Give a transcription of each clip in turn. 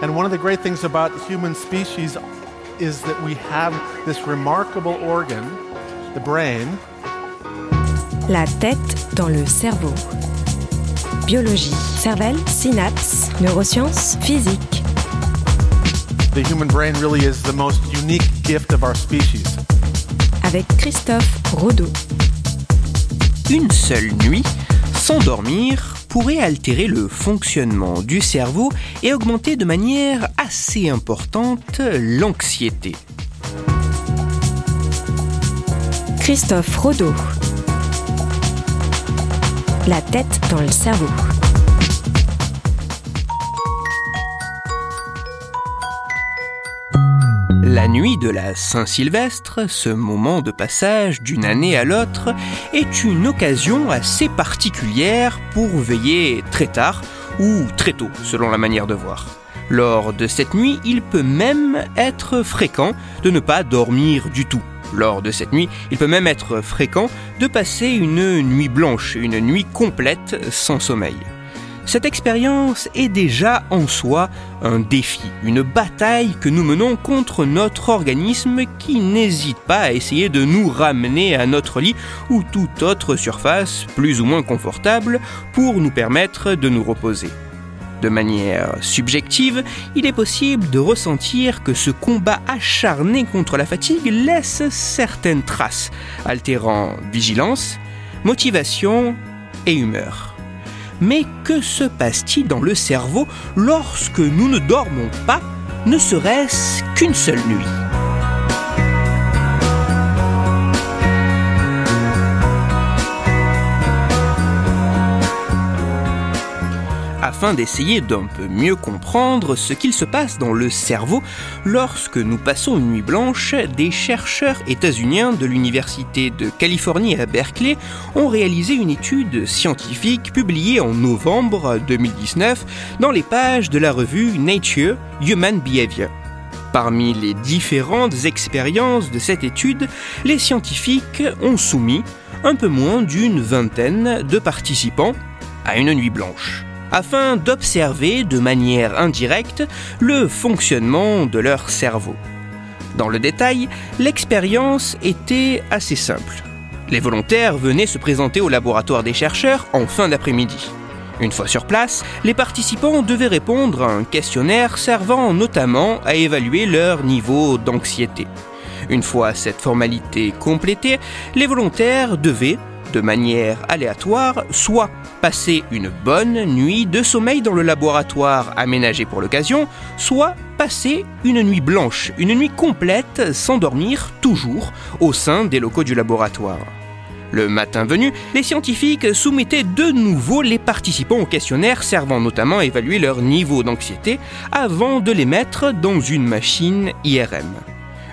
And one of the great things about human species is that we have this remarkable organ, the brain. La tête dans le cerveau. Biologie, cervelle, synapses, neurosciences, physique. The human brain really is the most unique gift of our species. Avec Christophe Rodeau. Une seule nuit, sans dormir, pourrait altérer le fonctionnement du cerveau et augmenter de manière assez importante l'anxiété. Christophe Rodeau. La tête dans le cerveau. La nuit de la Saint-Sylvestre, ce moment de passage d'une année à l'autre, est une occasion assez particulière pour veiller très tard ou très tôt, selon la manière de voir. Lors de cette nuit, il peut même être fréquent de ne pas dormir du tout. Lors de cette nuit, il peut même être fréquent de passer une nuit blanche, une nuit complète sans sommeil. Cette expérience est déjà en soi un défi, une bataille que nous menons contre notre organisme qui n'hésite pas à essayer de nous ramener à notre lit ou toute autre surface plus ou moins confortable pour nous permettre de nous reposer. De manière subjective, il est possible de ressentir que ce combat acharné contre la fatigue laisse certaines traces, altérant vigilance, motivation et humeur. Mais que se passe-t-il dans le cerveau lorsque nous ne dormons pas, ne serait-ce qu'une seule nuit? Afin d'essayer d'un peu mieux comprendre ce qu'il se passe dans le cerveau lorsque nous passons une nuit blanche, des chercheurs états-uniens de l'Université de Californie à Berkeley ont réalisé une étude scientifique publiée en novembre 2019 dans les pages de la revue Nature Human Behavior. Parmi les différentes expériences de cette étude, les scientifiques ont soumis un peu moins d'une vingtaine de participants à une nuit blanche afin d'observer de manière indirecte le fonctionnement de leur cerveau. Dans le détail, l'expérience était assez simple. Les volontaires venaient se présenter au laboratoire des chercheurs en fin d'après-midi. Une fois sur place, les participants devaient répondre à un questionnaire servant notamment à évaluer leur niveau d'anxiété. Une fois cette formalité complétée, les volontaires devaient, de manière aléatoire, soit passer une bonne nuit de sommeil dans le laboratoire aménagé pour l'occasion, soit passer une nuit blanche, une nuit complète sans dormir toujours au sein des locaux du laboratoire. Le matin venu, les scientifiques soumettaient de nouveau les participants au questionnaire servant notamment à évaluer leur niveau d'anxiété avant de les mettre dans une machine IRM.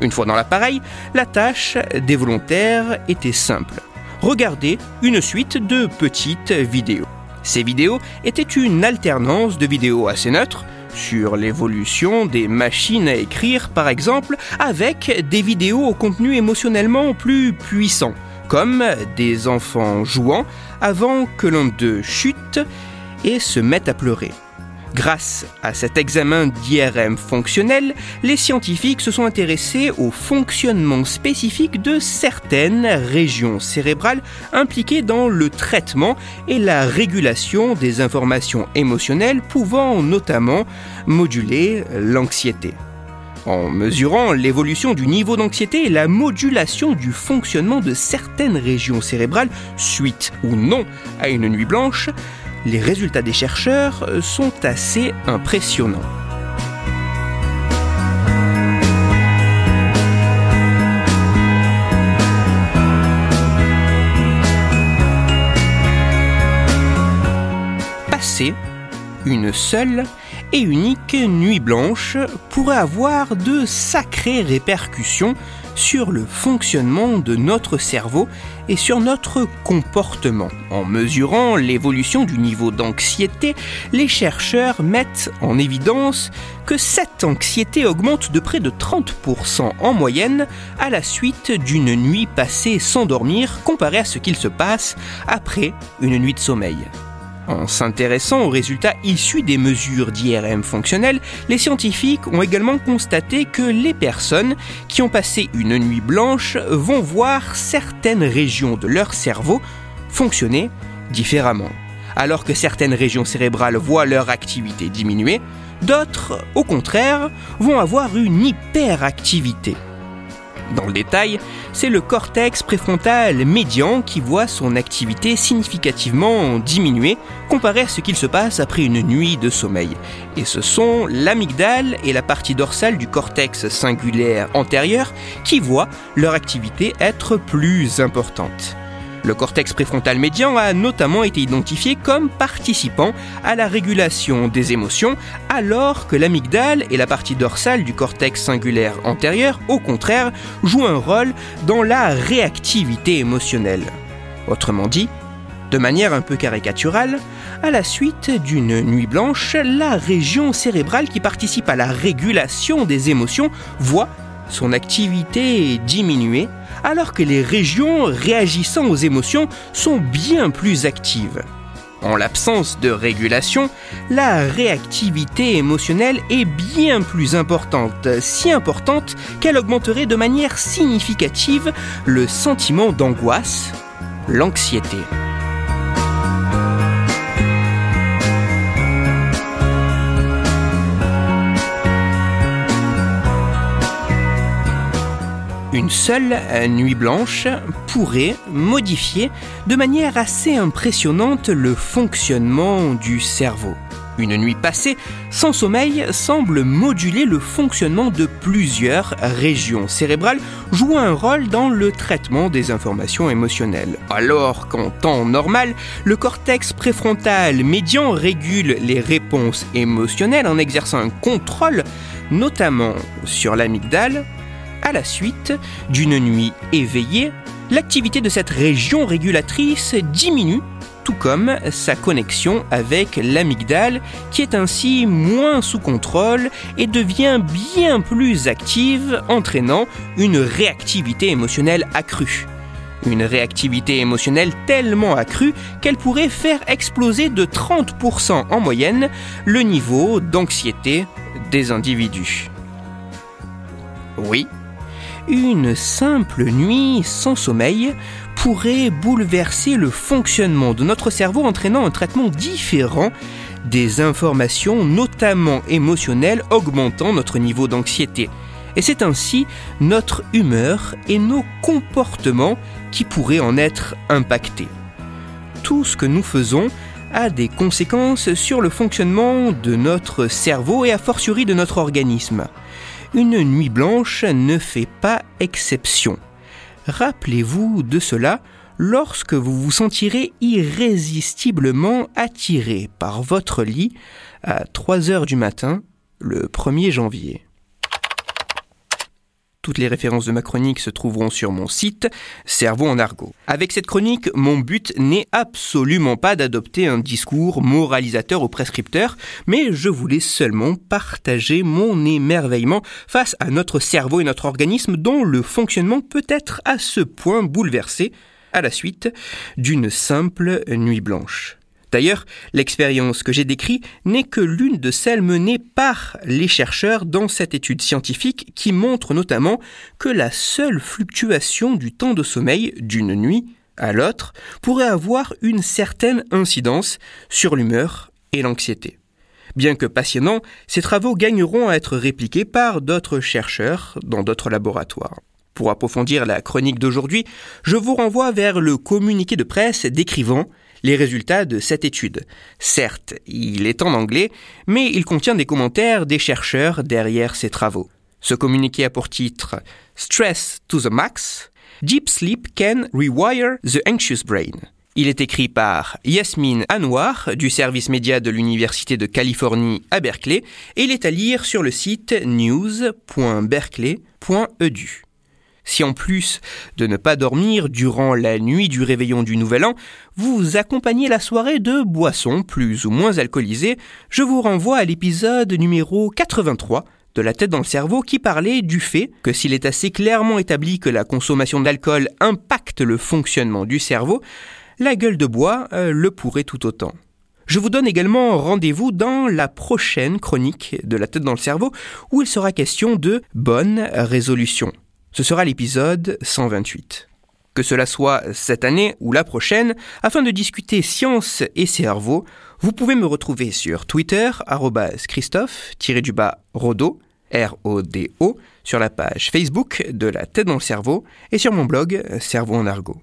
Une fois dans l'appareil, la tâche des volontaires était simple regarder une suite de petites vidéos. Ces vidéos étaient une alternance de vidéos assez neutres, sur l'évolution des machines à écrire par exemple, avec des vidéos au contenu émotionnellement plus puissant, comme des enfants jouant avant que l'un d'eux chute et se mette à pleurer. Grâce à cet examen d'IRM fonctionnel, les scientifiques se sont intéressés au fonctionnement spécifique de certaines régions cérébrales impliquées dans le traitement et la régulation des informations émotionnelles pouvant notamment moduler l'anxiété. En mesurant l'évolution du niveau d'anxiété et la modulation du fonctionnement de certaines régions cérébrales suite ou non à une nuit blanche, les résultats des chercheurs sont assez impressionnants. Passer une seule et unique nuit blanche pourrait avoir de sacrées répercussions sur le fonctionnement de notre cerveau et sur notre comportement. En mesurant l'évolution du niveau d'anxiété, les chercheurs mettent en évidence que cette anxiété augmente de près de 30% en moyenne à la suite d'une nuit passée sans dormir comparé à ce qu'il se passe après une nuit de sommeil. En s'intéressant aux résultats issus des mesures d'IRM fonctionnelles, les scientifiques ont également constaté que les personnes qui ont passé une nuit blanche vont voir certaines régions de leur cerveau fonctionner différemment. Alors que certaines régions cérébrales voient leur activité diminuer, d'autres, au contraire, vont avoir une hyperactivité. Dans le détail, c'est le cortex préfrontal médian qui voit son activité significativement diminuer comparé à ce qu'il se passe après une nuit de sommeil. Et ce sont l'amygdale et la partie dorsale du cortex singulaire antérieur qui voient leur activité être plus importante. Le cortex préfrontal médian a notamment été identifié comme participant à la régulation des émotions, alors que l'amygdale et la partie dorsale du cortex singulaire antérieur, au contraire, jouent un rôle dans la réactivité émotionnelle. Autrement dit, de manière un peu caricaturale, à la suite d'une nuit blanche, la région cérébrale qui participe à la régulation des émotions voit son activité diminuer alors que les régions réagissant aux émotions sont bien plus actives. En l'absence de régulation, la réactivité émotionnelle est bien plus importante, si importante qu'elle augmenterait de manière significative le sentiment d'angoisse, l'anxiété. Une seule nuit blanche pourrait modifier de manière assez impressionnante le fonctionnement du cerveau. Une nuit passée sans sommeil semble moduler le fonctionnement de plusieurs régions cérébrales, jouant un rôle dans le traitement des informations émotionnelles. Alors qu'en temps normal, le cortex préfrontal médian régule les réponses émotionnelles en exerçant un contrôle, notamment sur l'amygdale, à la suite d'une nuit éveillée, l'activité de cette région régulatrice diminue, tout comme sa connexion avec l'amygdale, qui est ainsi moins sous contrôle et devient bien plus active, entraînant une réactivité émotionnelle accrue. Une réactivité émotionnelle tellement accrue qu'elle pourrait faire exploser de 30% en moyenne le niveau d'anxiété des individus. Oui, une simple nuit sans sommeil pourrait bouleverser le fonctionnement de notre cerveau entraînant un traitement différent des informations, notamment émotionnelles, augmentant notre niveau d'anxiété. Et c'est ainsi notre humeur et nos comportements qui pourraient en être impactés. Tout ce que nous faisons a des conséquences sur le fonctionnement de notre cerveau et a fortiori de notre organisme une nuit blanche ne fait pas exception. Rappelez-vous de cela lorsque vous vous sentirez irrésistiblement attiré par votre lit à 3 heures du matin le 1er janvier. Toutes les références de ma chronique se trouveront sur mon site Cerveau en argot. Avec cette chronique, mon but n'est absolument pas d'adopter un discours moralisateur ou prescripteur, mais je voulais seulement partager mon émerveillement face à notre cerveau et notre organisme dont le fonctionnement peut être à ce point bouleversé à la suite d'une simple nuit blanche. D'ailleurs, l'expérience que j'ai décrite n'est que l'une de celles menées par les chercheurs dans cette étude scientifique qui montre notamment que la seule fluctuation du temps de sommeil d'une nuit à l'autre pourrait avoir une certaine incidence sur l'humeur et l'anxiété. Bien que passionnants, ces travaux gagneront à être répliqués par d'autres chercheurs dans d'autres laboratoires. Pour approfondir la chronique d'aujourd'hui, je vous renvoie vers le communiqué de presse décrivant les résultats de cette étude. Certes, il est en anglais, mais il contient des commentaires des chercheurs derrière ces travaux. Ce communiqué a pour titre Stress to the Max, Deep Sleep Can Rewire the Anxious Brain. Il est écrit par Yasmine Anwar du service média de l'Université de Californie à Berkeley et il est à lire sur le site news.berkeley.edu. Si en plus de ne pas dormir durant la nuit du réveillon du Nouvel An, vous accompagnez la soirée de boissons plus ou moins alcoolisées, je vous renvoie à l'épisode numéro 83 de la tête dans le cerveau qui parlait du fait que s'il est assez clairement établi que la consommation d'alcool impacte le fonctionnement du cerveau, la gueule de bois euh, le pourrait tout autant. Je vous donne également rendez-vous dans la prochaine chronique de la tête dans le cerveau où il sera question de bonne résolution. Ce sera l'épisode 128. Que cela soit cette année ou la prochaine, afin de discuter science et cerveau, vous pouvez me retrouver sur Twitter, Christophe-Rodo, R-O-D-O, sur la page Facebook de la tête dans le cerveau et sur mon blog Cerveau en argot.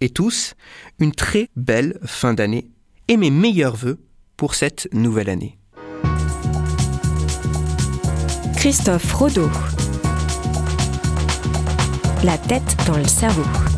et tous une très belle fin d'année et mes meilleurs voeux pour cette nouvelle année. Christophe Rodeau. La tête dans le cerveau.